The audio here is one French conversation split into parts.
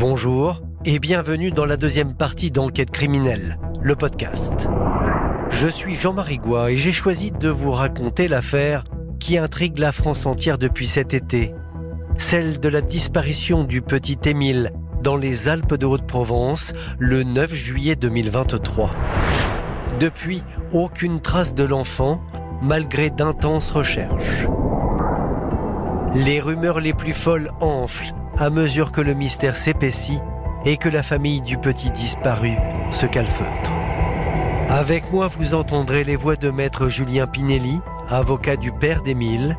Bonjour et bienvenue dans la deuxième partie d'Enquête criminelle, le podcast. Je suis Jean-Marie Goua et j'ai choisi de vous raconter l'affaire qui intrigue la France entière depuis cet été, celle de la disparition du petit Émile dans les Alpes de Haute-Provence le 9 juillet 2023. Depuis, aucune trace de l'enfant, malgré d'intenses recherches. Les rumeurs les plus folles enflent à mesure que le mystère s'épaissit et que la famille du petit disparu se calfeutre. Avec moi, vous entendrez les voix de maître Julien Pinelli, avocat du père d'Émile,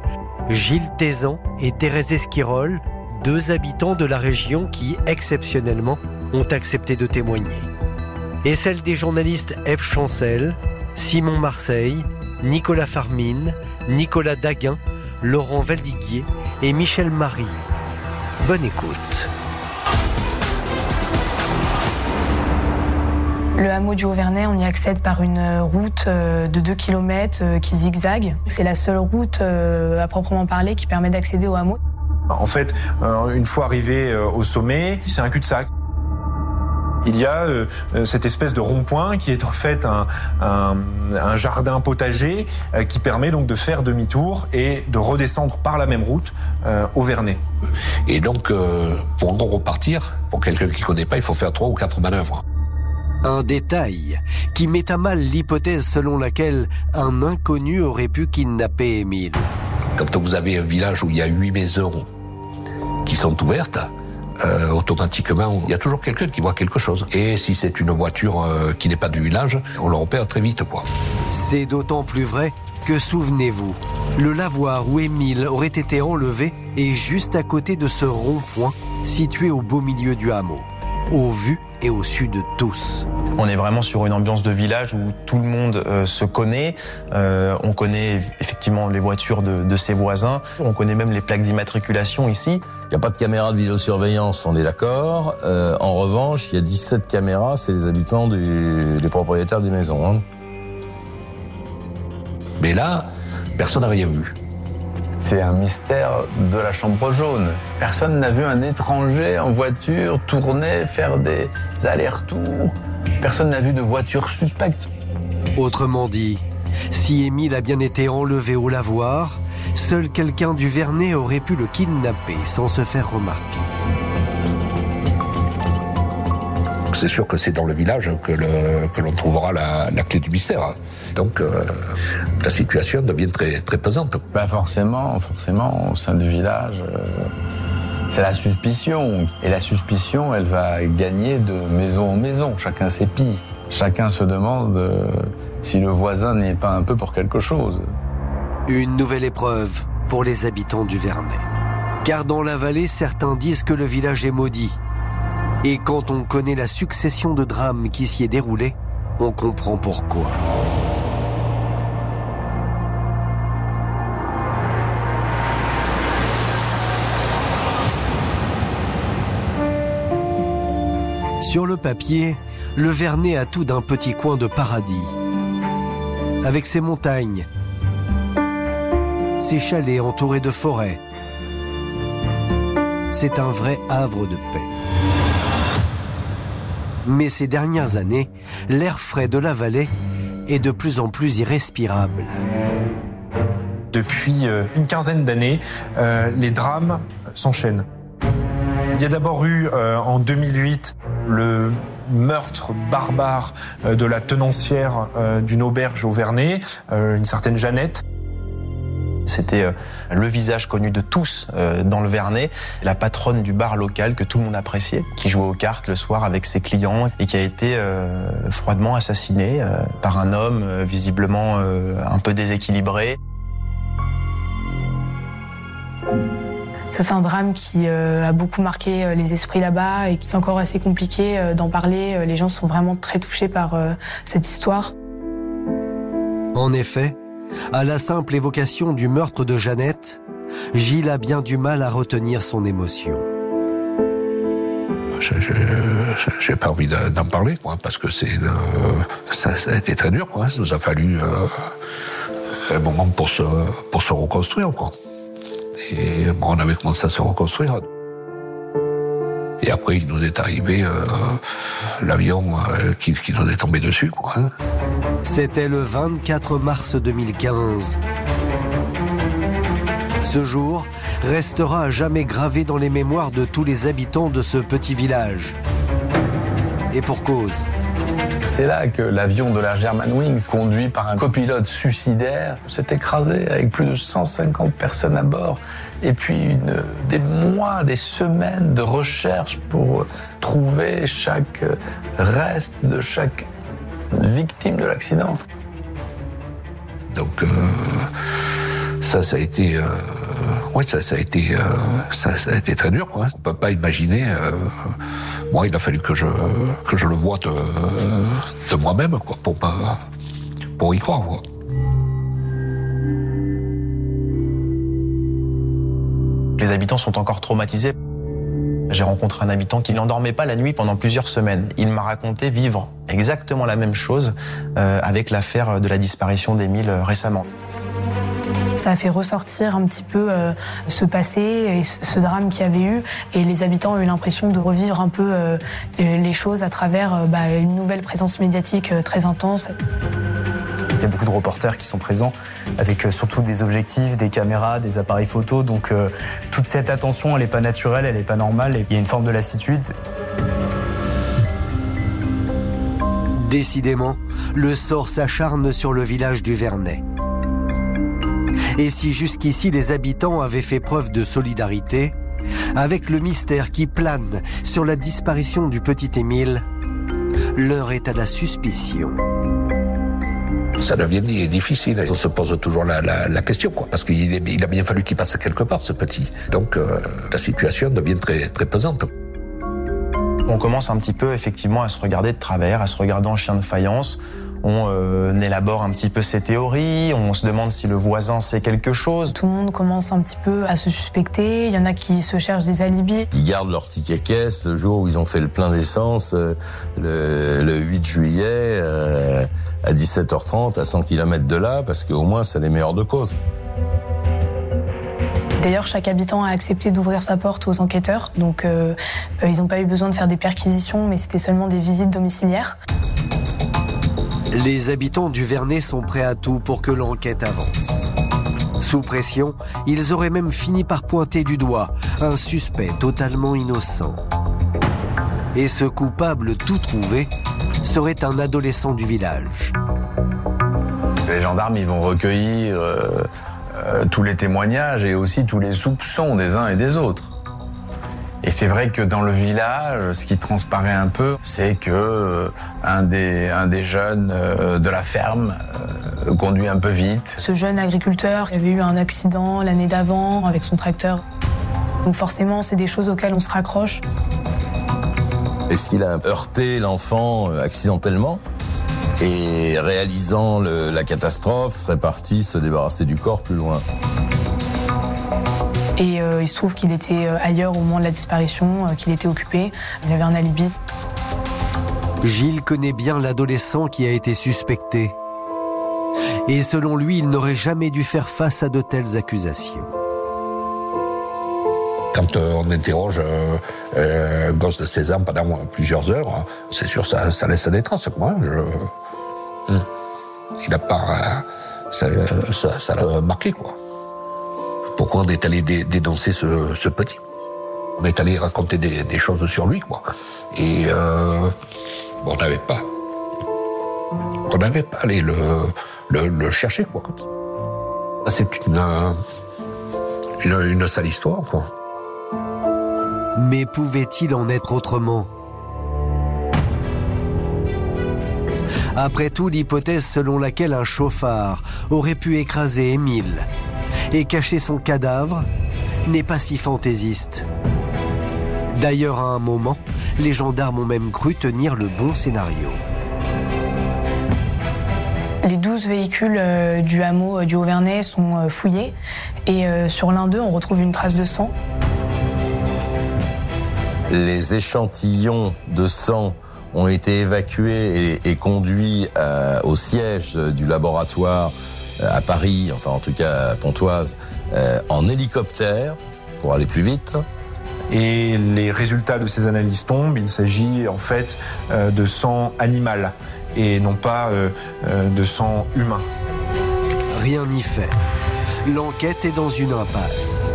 Gilles Tézan et Thérèse Esquirol, deux habitants de la région qui, exceptionnellement, ont accepté de témoigner. Et celle des journalistes Eve Chancel, Simon Marseille, Nicolas Farmine, Nicolas Daguin, Laurent Valdiguier et Michel Marie. Bonne écoute. Le hameau du Auvernais, on y accède par une route euh, de 2 km qui zigzague. C'est la seule route euh, à proprement parler qui permet d'accéder au hameau. En fait, euh, une fois arrivé au sommet, c'est un cul-de-sac. Il y a cette espèce de rond-point qui est en fait un, jardin potager qui permet donc de faire demi-tour et de redescendre par la même route au Vernet. Et donc, pour en repartir, pour quelqu'un qui ne connaît pas, il faut faire trois ou quatre manœuvres. Un détail qui met à mal l'hypothèse selon laquelle un inconnu aurait pu kidnapper Émile. Quand vous avez un village où il y a huit maisons qui sont ouvertes, euh, automatiquement, il y a toujours quelqu'un qui voit quelque chose. Et si c'est une voiture euh, qui n'est pas du village, on le repère très vite. quoi. C'est d'autant plus vrai que, souvenez-vous, le lavoir où Émile aurait été enlevé est juste à côté de ce rond-point situé au beau milieu du hameau. Au vu et au sud de tous. On est vraiment sur une ambiance de village où tout le monde euh, se connaît. Euh, on connaît effectivement les voitures de, ses voisins. On connaît même les plaques d'immatriculation ici. Il n'y a pas de caméra de vidéosurveillance, on est d'accord. Euh, en revanche, il y a 17 caméras, c'est les habitants des propriétaires des maisons. Hein. Mais là, personne n'a rien vu. C'est un mystère de la chambre jaune. Personne n'a vu un étranger en voiture tourner, faire des allers-retours. Personne n'a vu de voiture suspecte. Autrement dit, si Émile a bien été enlevé au lavoir, seul quelqu'un du Vernet aurait pu le kidnapper sans se faire remarquer. C'est sûr que c'est dans le village que l'on trouvera la clé du mystère. Donc euh, la situation devient très, très pesante. Pas forcément, forcément, au sein du village. Euh, c'est la suspicion. Et la suspicion, elle va gagner de maison en maison. Chacun s'épie. Chacun se demande euh, si le voisin n'est pas un peu pour quelque chose. Une nouvelle épreuve pour les habitants du Vernet. Car dans la vallée, certains disent que le village est maudit. Et quand on connaît la succession de drames qui s'y est déroulée, on comprend pourquoi. Sur le papier, le Vernet a tout d'un petit coin de paradis. Avec ses montagnes, ses chalets entourés de forêts. C'est un vrai havre de paix. Mais ces dernières années, l'air frais de la vallée est de plus en plus irrespirable. Depuis euh, une quinzaine d'années, euh, les drames s'enchaînent. Il y a d'abord eu euh, en 2008 le meurtre barbare euh, de la tenancière euh, d'une auberge au Vernet, une certaine Jeannette. C'était le visage connu de tous dans le Vernet, la patronne du bar local que tout le monde appréciait, qui jouait aux cartes le soir avec ses clients et qui a été froidement assassinée par un homme visiblement un peu déséquilibré. Ça, c'est un drame qui euh, a beaucoup marqué euh, les esprits là-bas et qui c'est encore assez compliqué euh, d'en parler. Les gens sont vraiment très touchés par cette histoire. En effet, à la simple évocation du meurtre de Jeannette, Gilles a bien du mal à retenir son émotion. J'ai pas envie d'en parler, quoi, parce que c'est ça, a été très dur, quoi. Ça nous a fallu un moment pour se, pour se reconstruire, quoi. Et on avait commencé à se reconstruire. Et après, il nous est arrivé euh, l'avion euh, qui, nous est tombé dessus. Hein. C'était le 24 mars 2015. Ce jour restera à jamais gravé dans les mémoires de tous les habitants de ce petit village. Et pour cause. C'est là que l'avion de la Germanwings, conduit par un copilote suicidaire, s'est écrasé avec plus de 150 personnes à bord. Et puis des mois, des semaines de recherche pour trouver chaque reste de chaque victime de l'accident. Donc euh, ça, ça a été, euh, ouais, ça, a été, euh, ça, a été très dur. Quoi. On peut pas imaginer. Euh, moi, il a fallu que je que je le voie de, de moi-même, quoi, pour pour y croire. Les habitants sont encore traumatisés. J'ai rencontré un habitant qui n'endormait pas la nuit pendant plusieurs semaines. Il m'a raconté vivre exactement la même chose euh, avec l'affaire de la disparition d'Émile euh, récemment. Ça a fait ressortir un petit peu euh, ce passé et ce drame qu'il y avait eu. Et les habitants ont eu l'impression de revivre un peu euh, les choses à travers euh, bah, une nouvelle présence médiatique très intense. Il y a beaucoup de reporters qui sont présents avec surtout des objectifs, des caméras, des appareils photo. Donc euh, toute cette attention, elle n'est pas naturelle, elle n'est pas normale. Et il y a une forme de lassitude. Décidément, le sort s'acharne sur le village du Vernet. Et si jusqu'ici les habitants avaient fait preuve de solidarité, avec le mystère qui plane sur la disparition du petit Émile, l'heure est à la suspicion. Ça devient difficile. On se pose toujours la, la, la question, quoi, parce qu'il il a bien fallu qu'il passe quelque part, ce petit. Donc euh, la situation devient très, très pesante. On commence un petit peu effectivement à se regarder de travers, à se regarder en chien de faïence. On euh, élabore un petit peu ses théories, on se demande si le voisin sait quelque chose. Tout le monde commence un petit peu à se suspecter, il y en a qui se cherchent des alibis. Ils gardent leur ticket caisse le jour où ils ont fait le plein d'essence, euh, le, le, 8 juillet, euh, à 17h30, à 100 km de là, parce qu'au moins c'est les meilleurs de cause. D'ailleurs, chaque habitant a accepté d'ouvrir sa porte aux enquêteurs, donc euh, ils n'ont pas eu besoin de faire des perquisitions, mais c'était seulement des visites domiciliaires. Les habitants du Vernet sont prêts à tout pour que l'enquête avance. Sous pression, ils auraient même fini par pointer du doigt un suspect totalement innocent. Et ce coupable tout trouvé serait un adolescent du village. Les gendarmes, ils vont recueillir euh, euh, tous les témoignages et aussi tous les soupçons des uns et des autres. Et c'est vrai que dans le village, ce qui transparaît un peu, c'est que euh, un, des, un des jeunes euh, de la ferme euh, conduit un peu vite. Ce jeune agriculteur avait eu un accident l'année d'avant avec son tracteur. Donc forcément, c'est des choses auxquelles on se raccroche. Est-ce qu'il a heurté l'enfant accidentellement et réalisant le, la catastrophe, serait parti se débarrasser du corps plus loin et euh, il se trouve qu'il était ailleurs au moment de la disparition, euh, qu'il était occupé. Il avait un alibi. Gilles connaît bien l'adolescent qui a été suspecté. Et selon lui, il n'aurait jamais dû faire face à de telles accusations. Quand euh, on interroge euh, euh, un gosse de 16 ans pendant plusieurs heures, c'est sûr ça, ça laisse des traces. Quoi. Je... Il n'a pas... Ça l'a marqué, quoi pourquoi on est allé dé dénoncer ce, petit? On est allé raconter des, choses sur lui, quoi. Et euh, on n'avait pas, on n'avait pas allé le, chercher, quoi. C'est une, une, une sale histoire, quoi. Mais pouvait-il en être autrement? Après tout, l'hypothèse selon laquelle un chauffard aurait pu écraser Émile et cacher son cadavre n'est pas si fantaisiste. D'ailleurs, à un moment, les gendarmes ont même cru tenir le bon scénario. Les 12 véhicules euh, du hameau euh, du Haut-Vernay sont euh, fouillés et sur l'un d'eux, on retrouve une trace de sang. Les échantillons de sang ont été évacués et, et conduits euh, au siège du laboratoire à Paris, enfin en tout cas à Pontoise, euh, en hélicoptère pour aller plus vite. Et les résultats de ces analyses tombent. Il s'agit en fait de sang animal et non pas de sang humain. Rien n'y fait. L'enquête est dans une impasse.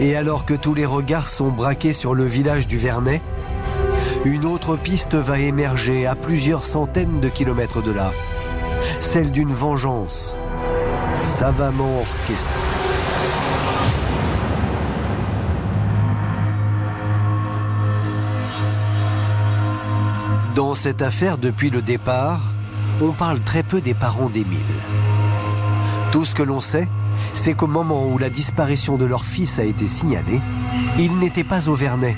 Et alors que tous les regards sont braqués sur le village du Vernet, une autre piste va émerger à plusieurs centaines de kilomètres de là. Celle d'une vengeance savamment orchestrée. Dans cette affaire, depuis le départ, on parle très peu des parents d'Émile. Tout ce que l'on sait, c'est qu'au moment où la disparition de leur fils a été signalée, ils n'étaient pas au Vernet,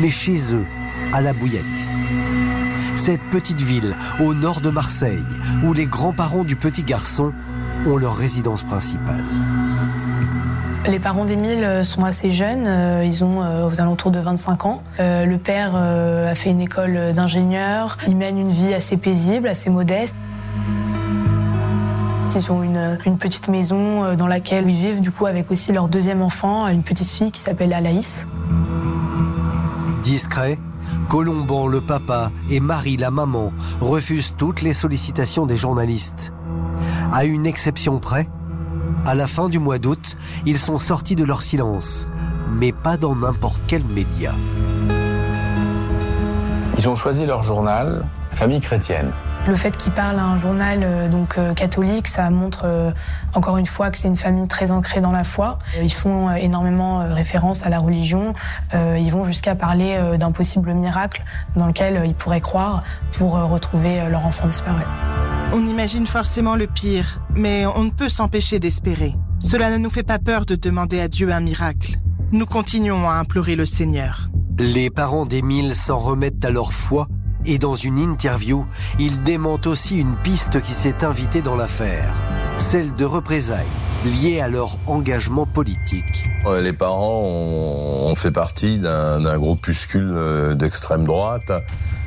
mais chez eux, à la Bouilladis. Cette petite ville au nord de Marseille, où les grands-parents du petit garçon ont leur résidence principale. Les parents d'Émile sont assez jeunes, euh, ils ont euh, aux alentours de 25 ans. Euh, le père a fait une école d'ingénieur, il mène une vie assez paisible, assez modeste. Ils ont une, une, petite maison dans laquelle ils vivent, du coup, avec aussi leur deuxième enfant, une petite fille qui s'appelle Alaïs. Discret, Colomban, le papa, et Marie, la maman, refusent toutes les sollicitations des journalistes. À une exception près, à la fin du mois d'août, ils sont sortis de leur silence, mais pas dans n'importe quel média. Ils ont choisi leur journal, famille chrétienne. Le fait qu'ils parlent à un journal euh, donc euh, catholique, ça montre euh, encore une fois que c'est une famille très ancrée dans la foi. Ils font énormément référence à la religion. Ils vont jusqu'à parler d'un possible miracle dans lequel ils pourraient croire pour retrouver leur enfant disparu. On imagine forcément le pire, mais on ne peut s'empêcher d'espérer. Cela ne nous fait pas peur de demander à Dieu un miracle. Nous continuons à implorer le Seigneur. Les parents d'Émile s'en remettent à leur foi et dans une interview, ils démentent aussi une piste qui s'est invitée dans l'affaire, celle de représailles liées à leur engagement politique. Les parents ont fait partie d'un groupuscule euh, d'extrême droite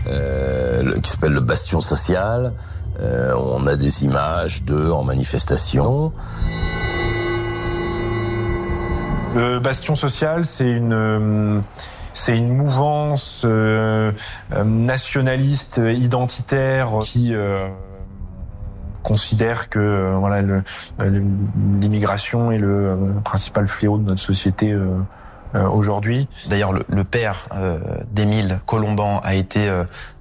euh, qui s'appelle le Bastion Social. Euh, on a des images d'eux en manifestation. Le Bastion Social, c'est une euh, c'est une mouvance euh, euh, nationaliste identitaire qui euh, considère que voilà l'immigration est le principal fléau de notre société euh, aujourd'hui. D'ailleurs, le, père euh, d'Émile Colomban a été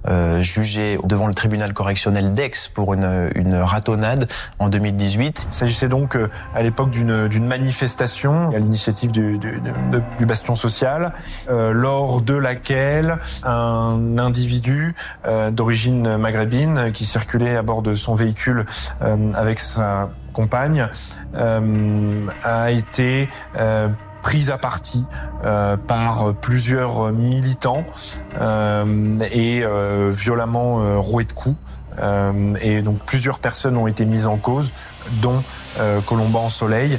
euh, jugé devant le tribunal correctionnel d'Aix pour une, une ratonnade en 2018. Il s'agissait donc à l'époque d'une manifestation à l'initiative du, du, du, Bastion social, lors de laquelle un individu d'origine maghrébine qui circulait à bord de son véhicule avec sa compagne a été prise à partie euh, par plusieurs militants euh, et euh, violemment roués de coups. et donc plusieurs personnes ont été mises en cause, dont Colomban Soleil.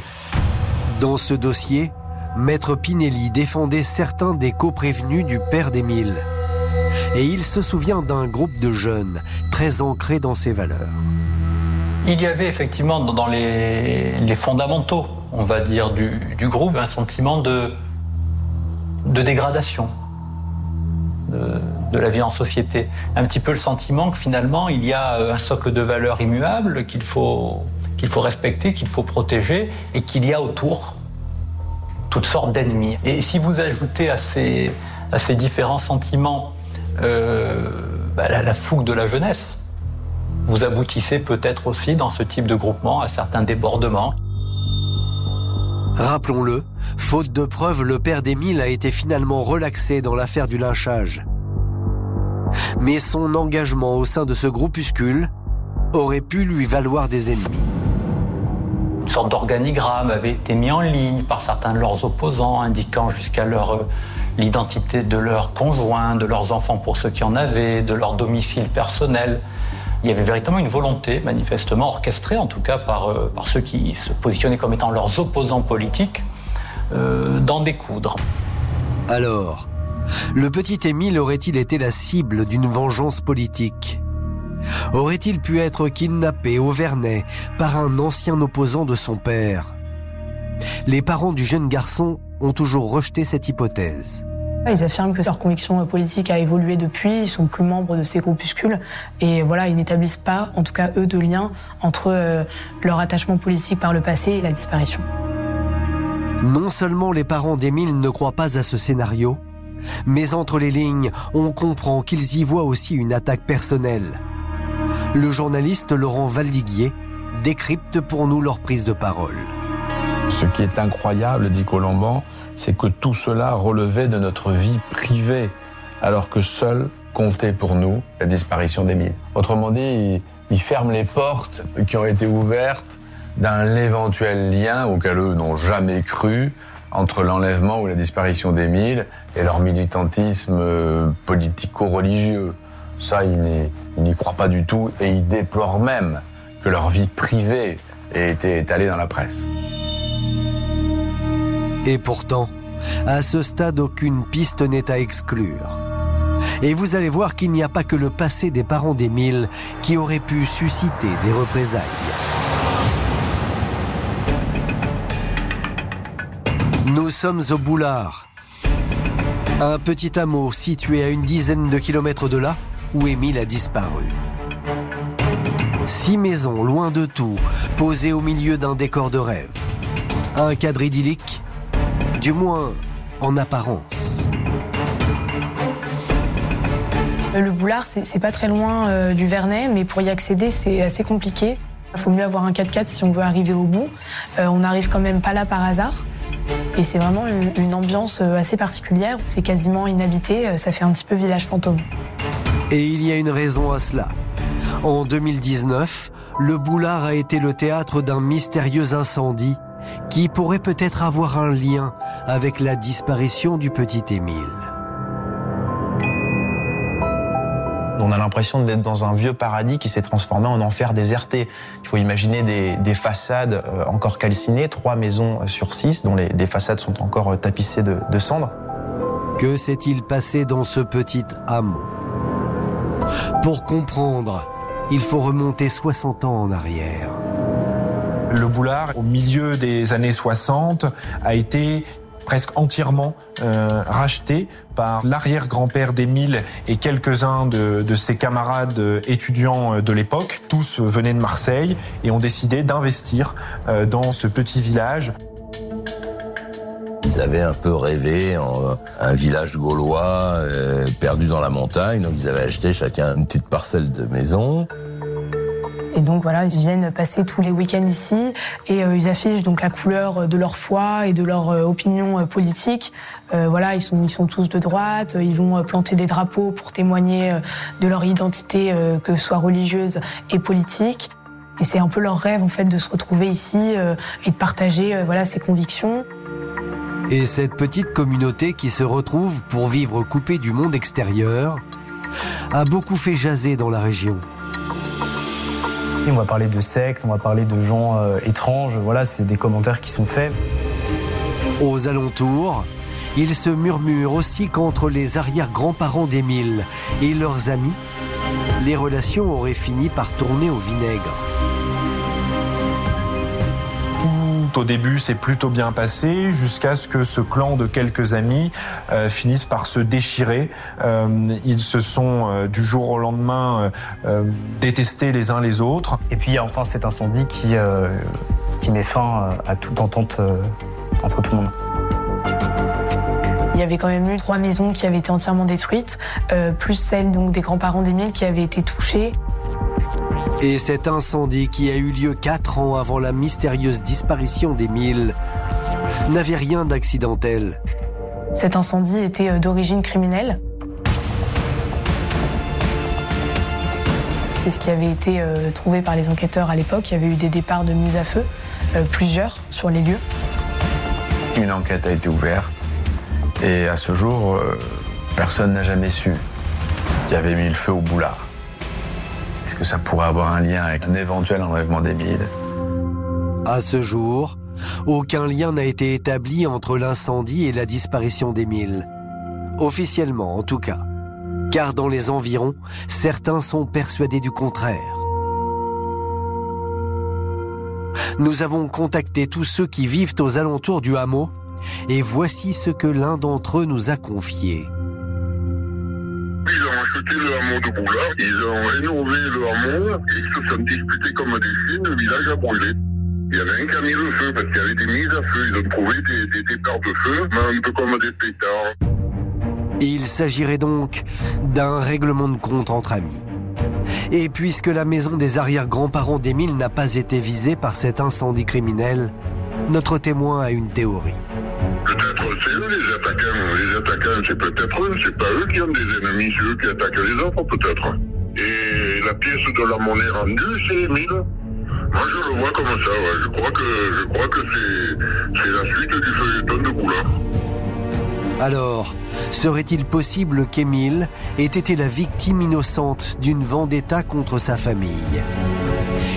Dans ce dossier, Maître Pinelli défendait certains des co-prévenus du père d'Émile. Et il se souvient d'un groupe de jeunes très ancrés dans ses valeurs. Il y avait effectivement dans les, les fondamentaux on va dire, du, groupe, un sentiment de, de dégradation de, la vie en société. Un petit peu le sentiment que finalement, il y a un socle de valeurs immuables qu'il faut, faut respecter, qu'il faut protéger, et qu'il y a autour toutes sortes d'ennemis. Et si vous ajoutez à ces, à ces différents sentiments euh, bah, la, la fougue de la jeunesse, vous aboutissez peut-être aussi dans ce type de groupement à certains débordements. Rappelons-le, faute de preuves, le père d'Émile a été finalement relaxé dans l'affaire du lynchage. Mais son engagement au sein de ce groupuscule aurait pu lui valoir des ennemis. Une sorte d'organigramme avait été mis en ligne par certains de leurs opposants, indiquant jusqu'à leur euh, l'identité de leurs conjoints, de leurs enfants pour ceux qui en avaient, de leur domicile personnel il y avait véritablement une volonté, manifestement orchestrée en tout cas par, euh, ceux qui se positionnaient comme étant leurs opposants politiques, euh, d'en découdre. Alors, le petit Émile aurait-il été la cible d'une vengeance politique? Aurait-il pu être kidnappé au Vernet par un ancien opposant de son père? Les parents du jeune garçon ont toujours rejeté cette hypothèse. Ils affirment que leur conviction politique a évolué depuis, ils sont plus membres de ces groupuscules et voilà, ils n'établissent pas, en tout cas eux, de lien entre euh, leur attachement politique par le passé et la disparition. Non seulement les parents d'Émile ne croient pas à ce scénario, mais entre les lignes, on comprend qu'ils y voient aussi une attaque personnelle. Le journaliste Laurent Valdiguier décrypte pour nous leur prise de parole. Ce qui est incroyable, dit Colomban, c'est que tout cela relevait de notre vie privée, alors que seul comptait pour nous la disparition d'Émile. Autrement dit, ils ferment les portes qui ont été ouvertes d'un éventuel lien auquel eux n'ont jamais cru entre l'enlèvement ou la disparition d'Émile et leur militantisme euh, politico-religieux. Ça, ils n'y croient pas du tout et ils déplorent même que leur vie privée ait été étalée dans la presse. Et pourtant, à ce stade, aucune piste n'est à exclure. Et vous allez voir qu'il n'y a pas que le passé des parents d'Émile qui aurait pu susciter des représailles. Nous sommes au Boulard, un petit hameau situé à une dizaine de kilomètres de là où Émile a disparu. Six maisons, loin de tout, posées au milieu d'un décor de rêve. Un cadre idyllique, du moins en apparence. Le Boulard, c'est pas très loin euh, du Vernet, mais pour y accéder, c'est assez compliqué. Il faut mieux avoir un 4x4 si on veut arriver au bout. Euh, on n'arrive quand même pas là par hasard. Et c'est vraiment une, ambiance euh, assez particulière. C'est quasiment inhabité, ça fait un petit peu village fantôme. Et il y a une raison à cela. En 2019, le Boulard a été le théâtre d'un mystérieux incendie qui pourrait peut-être avoir un lien avec la disparition du petit Émile. On a l'impression d'être dans un vieux paradis qui s'est transformé en enfer déserté. Il faut imaginer des, façades euh, encore calcinées, trois maisons sur six, dont les, façades sont encore euh, tapissées de, de cendres. Que s'est-il passé dans ce petit hameau? Pour comprendre, il faut remonter 60 ans en arrière. Le boulard, au milieu des années 60, a été presque entièrement euh, racheté par l'arrière-grand-père d'Émile et quelques-uns de, ses camarades étudiants de l'époque. Tous venaient de Marseille et ont décidé d'investir euh, dans ce petit village. Ils avaient un peu rêvé en un village gaulois euh, perdu dans la montagne, donc ils avaient acheté chacun une petite parcelle de maison. Et donc voilà, ils viennent passer tous les week-ends ici et euh, ils affichent donc la couleur de leur foi et de leur euh, opinion euh, politique. voilà, ils sont ils sont tous de droite. Ils vont planter des drapeaux pour témoigner de leur identité, que ce soit religieuse et politique. Et c'est un peu leur rêve en fait de se retrouver ici et de partager voilà ces convictions. Et cette petite communauté qui se retrouve pour vivre coupée du monde extérieur a beaucoup fait jaser dans la région. On va parler de sectes, on va parler de gens euh, étranges. Voilà, c'est des commentaires qui sont faits. Aux alentours, il se murmure aussi qu'entre les arrière-grands-parents d'Émile et leurs amis, les relations auraient fini par tourner au vinaigre au début, c'est plutôt bien passé jusqu'à ce que ce clan de quelques amis euh, finisse par se déchirer. Euh, ils se sont euh, du jour au lendemain détestés les uns les autres. Et puis il y a enfin cet incendie qui, qui met fin à toute entente entre tout le monde. Il y avait quand même eu trois maisons qui avaient été entièrement détruites, plus celle donc des grands-parents d'Émile qui avaient été touchées. Et cet incendie qui a eu lieu quatre ans avant la mystérieuse disparition d'Émile n'avait rien d'accidentel. Cet incendie était euh, d'origine criminelle. C'est ce qui avait été euh, trouvé par les enquêteurs à l'époque. Il y avait eu des départs de mise à feu, euh, plusieurs sur les lieux. Une enquête a été ouverte et à ce jour, personne n'a jamais su qui avait mis le feu au boulard. Est-ce que ça pourrait avoir un lien avec un éventuel enlèvement d'Émile À ce jour, aucun lien n'a été établi entre l'incendie et la disparition d'Émile. Officiellement, en tout cas. Car dans les environs, certains sont persuadés du contraire. Nous avons contacté tous ceux qui vivent aux alentours du hameau Et voici ce que l'un d'entre eux nous a confié. Acheté le hameau de ils ont rénové le hameau et ils se sont disputés comme des chiens, le village a brûlé. Il y en a un mis le feu parce qu'il y avait des mises à feu, ils ont trouvé des, des départs de feu, mais un peu comme des pétards. Il s'agirait donc d'un règlement de compte entre amis. Et puisque la maison des arrière-grands-parents d'Émile n'a pas été visée par cet incendie criminel, notre témoin a une théorie. Peut-être c'est eux les attaquants. Les attaquants, c'est peut-être eux, c'est pas eux qui ont des ennemis, c'est eux qui attaquent les autres, peut-être. Et la pièce de la monnaie rendue, c'est Émile. Moi, je le vois comme ça, ouais. Je crois que, je crois que c'est, la suite du feuilleton de Boulard. Alors, serait-il possible qu'Émile ait été la victime innocente d'une vendetta contre sa famille?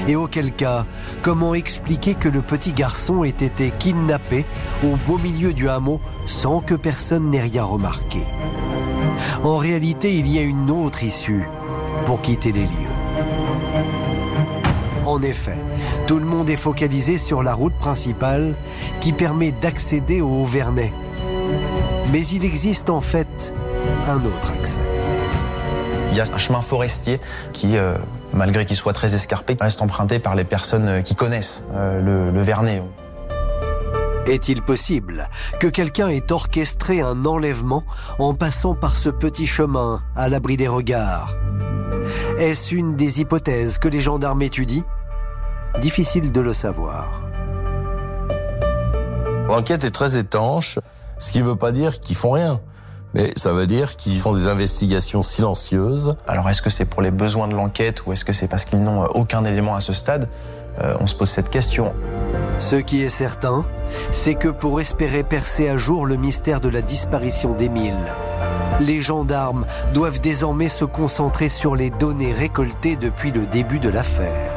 Et auquel cas, comment expliquer que le petit garçon ait été kidnappé au beau milieu du hameau sans que personne n'ait rien remarqué? En réalité, il y a une autre issue pour quitter les lieux. En effet, tout le monde est focalisé sur la route principale qui permet d'accéder au Haut-Vernay. Mais il existe en fait un autre accès. Il y a un chemin forestier qui, euh, malgré qu'il soit très escarpé, reste emprunté par les personnes qui connaissent euh, le, le Vernet. Est-il possible que quelqu'un ait orchestré un enlèvement en passant par ce petit chemin à l'abri des regards? Est-ce une des hypothèses que les gendarmes étudient? Difficile de le savoir. L'enquête est très étanche, ce qui ne veut pas dire qu'ils font rien. Mais ça veut dire qu'ils font des investigations silencieuses. Alors est-ce que c'est pour les besoins de l'enquête ou est-ce que c'est parce qu'ils n'ont aucun élément à ce stade? Euh, On se pose cette question. Ce qui est certain, c'est que pour espérer percer à jour le mystère de la disparition d'Émile, les gendarmes doivent désormais se concentrer sur les données récoltées depuis le début de l'affaire.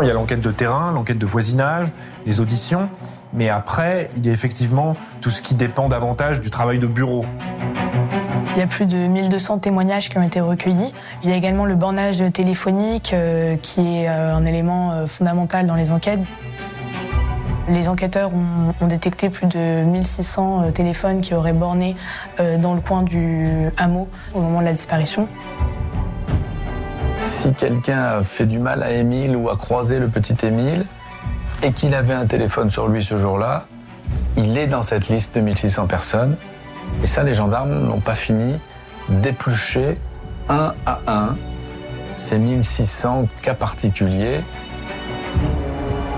Il y a l'enquête de terrain, l'enquête de voisinage, les auditions. Mais après, il y a effectivement tout ce qui dépend davantage du travail de bureau. Il y a plus de 1200 témoignages qui ont été recueillis. Il y a également le bornage téléphonique euh, qui est euh, un élément euh, fondamental dans les enquêtes. Les enquêteurs ont, ont détecté plus de 1600 euh, téléphones qui auraient borné euh, dans le coin du hameau au moment de la disparition. Si quelqu'un a fait du mal à Émile ou a croisé le petit Émile et qu'il avait un téléphone sur lui ce jour-là, il est dans cette liste de 1600 personnes. Et ça, les gendarmes n'ont pas fini d'éplucher un à un ces 1600 cas particuliers.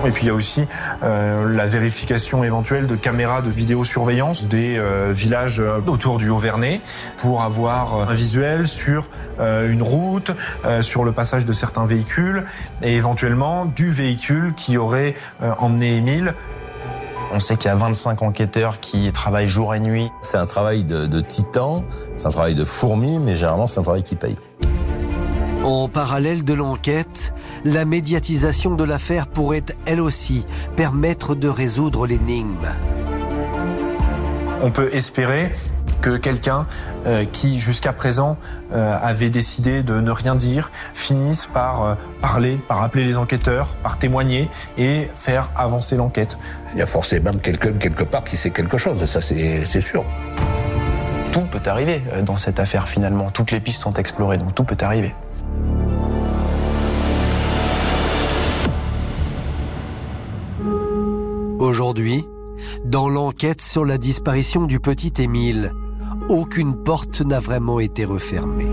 Et puis il y a aussi euh, la vérification éventuelle de caméras de vidéosurveillance des euh, villages euh, autour du Haut-Vernay pour avoir un visuel sur euh, une route, euh, sur le passage de certains véhicules et éventuellement du véhicule qui aurait euh, emmené Émile. On sait qu'il y a 25 enquêteurs qui travaillent jour et nuit. C'est un travail de, de titan, c'est un travail de fourmi, mais généralement c'est un travail qui paye. En parallèle de l'enquête, la médiatisation de l'affaire pourrait elle aussi permettre de résoudre l'énigme. On peut espérer que quelqu'un euh, qui jusqu'à présent euh, avait décidé de ne rien dire finisse par euh, parler, par appeler les enquêteurs, par témoigner et faire avancer l'enquête. Il y a forcément quelqu'un quelque part qui sait quelque chose, ça c'est sûr. Tout peut arriver dans cette affaire finalement. Toutes les pistes sont explorées, donc tout peut arriver. Aujourd'hui, dans l'enquête sur la disparition du petit Émile, aucune porte n'a vraiment été refermée.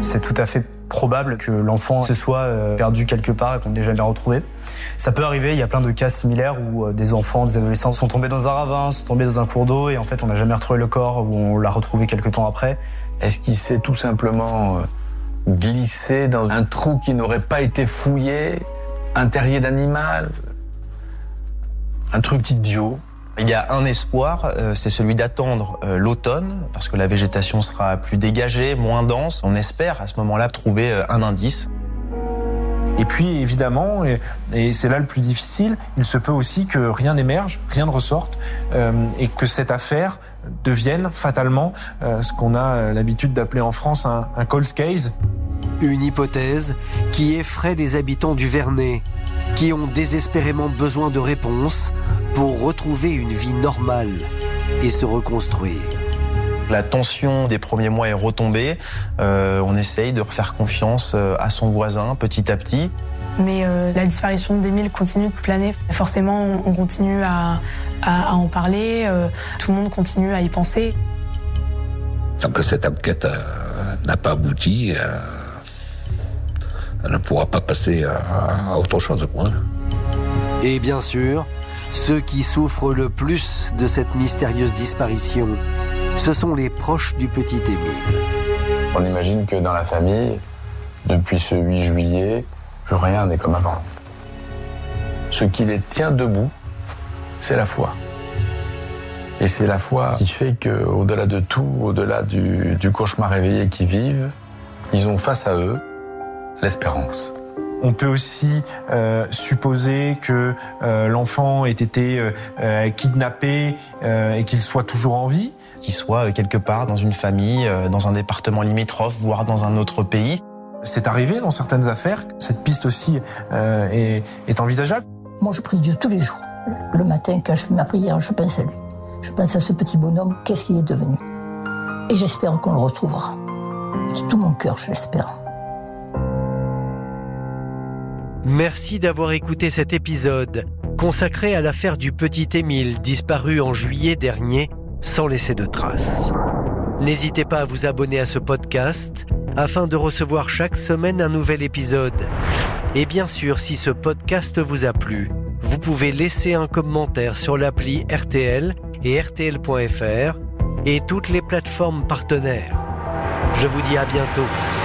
C'est tout à fait probable que l'enfant se soit euh, perdu quelque part et qu'on n'ait jamais retrouvé. Ça peut arriver, il y a plein de cas similaires où euh, des enfants, des adolescents sont tombés dans un ravin, sont tombés dans un cours d'eau et en fait on n'a jamais retrouvé le corps ou on l'a retrouvé quelques temps après. Est-ce qu'il s'est tout simplement euh, glissé dans un trou qui n'aurait pas été fouillé? Un terrier d'animal Un truc idiot Il y a un espoir, euh, c'est celui d'attendre euh, l'automne, parce que la végétation sera plus dégagée, moins dense. On espère à ce moment-là trouver euh, un indice. Et puis évidemment, et, et c'est là le plus difficile, il se peut aussi que rien n'émerge, rien ne ressorte, euh, et que cette affaire devienne fatalement euh, ce qu'on a l'habitude d'appeler en France un, un cold case. Une hypothèse qui effraie les habitants du Vernet, qui ont désespérément besoin de réponses pour retrouver une vie normale et se reconstruire. La tension des premiers mois est retombée. Euh, on essaye de refaire confiance euh, à son voisin petit à petit. Mais euh, la disparition d'Émile continue de planer. Forcément, on continue à, à- à en parler, euh, tout le monde continue à y penser. Tant que cette enquête euh, n'a pas abouti, euh, ne pourra pas passer à, à autre chose. Quoi. Et bien sûr, ceux qui souffrent le plus de cette mystérieuse disparition, ce sont les proches du petit Émile. On imagine que dans la famille, depuis ce 8 juillet, plus rien n'est comme avant. Ce qui les tient debout, c'est la foi. Et c'est la foi qui fait qu'au-delà de tout, au-delà du, du cauchemar réveillé qu'ils vivent, ils ont face à eux l'espérance. On peut aussi euh, supposer que euh, l'enfant ait été euh, kidnappé euh, et qu'il soit toujours en vie. Qu'il soit quelque part dans une famille, euh, dans un département limitrophe, voire dans un autre pays. C'est arrivé dans certaines affaires. Cette piste aussi euh, est, est envisageable. Moi, je prie Dieu tous les jours. Le matin, quand je fais ma prière, je pense à lui. Je pense à ce petit bonhomme, qu'est-ce qu'il est devenu? Et j'espère qu'on le retrouvera. De tout mon cœur, je l'espère. Merci d'avoir écouté cet épisode consacré à l'affaire du petit Émile disparu en juillet dernier sans laisser de traces. N'hésitez pas à vous abonner à ce podcast afin de recevoir chaque semaine un nouvel épisode. Et bien sûr, si ce podcast vous a plu, vous pouvez laisser un commentaire sur l'appli RTL et RTL.fr et toutes les plateformes partenaires. Je vous dis à bientôt.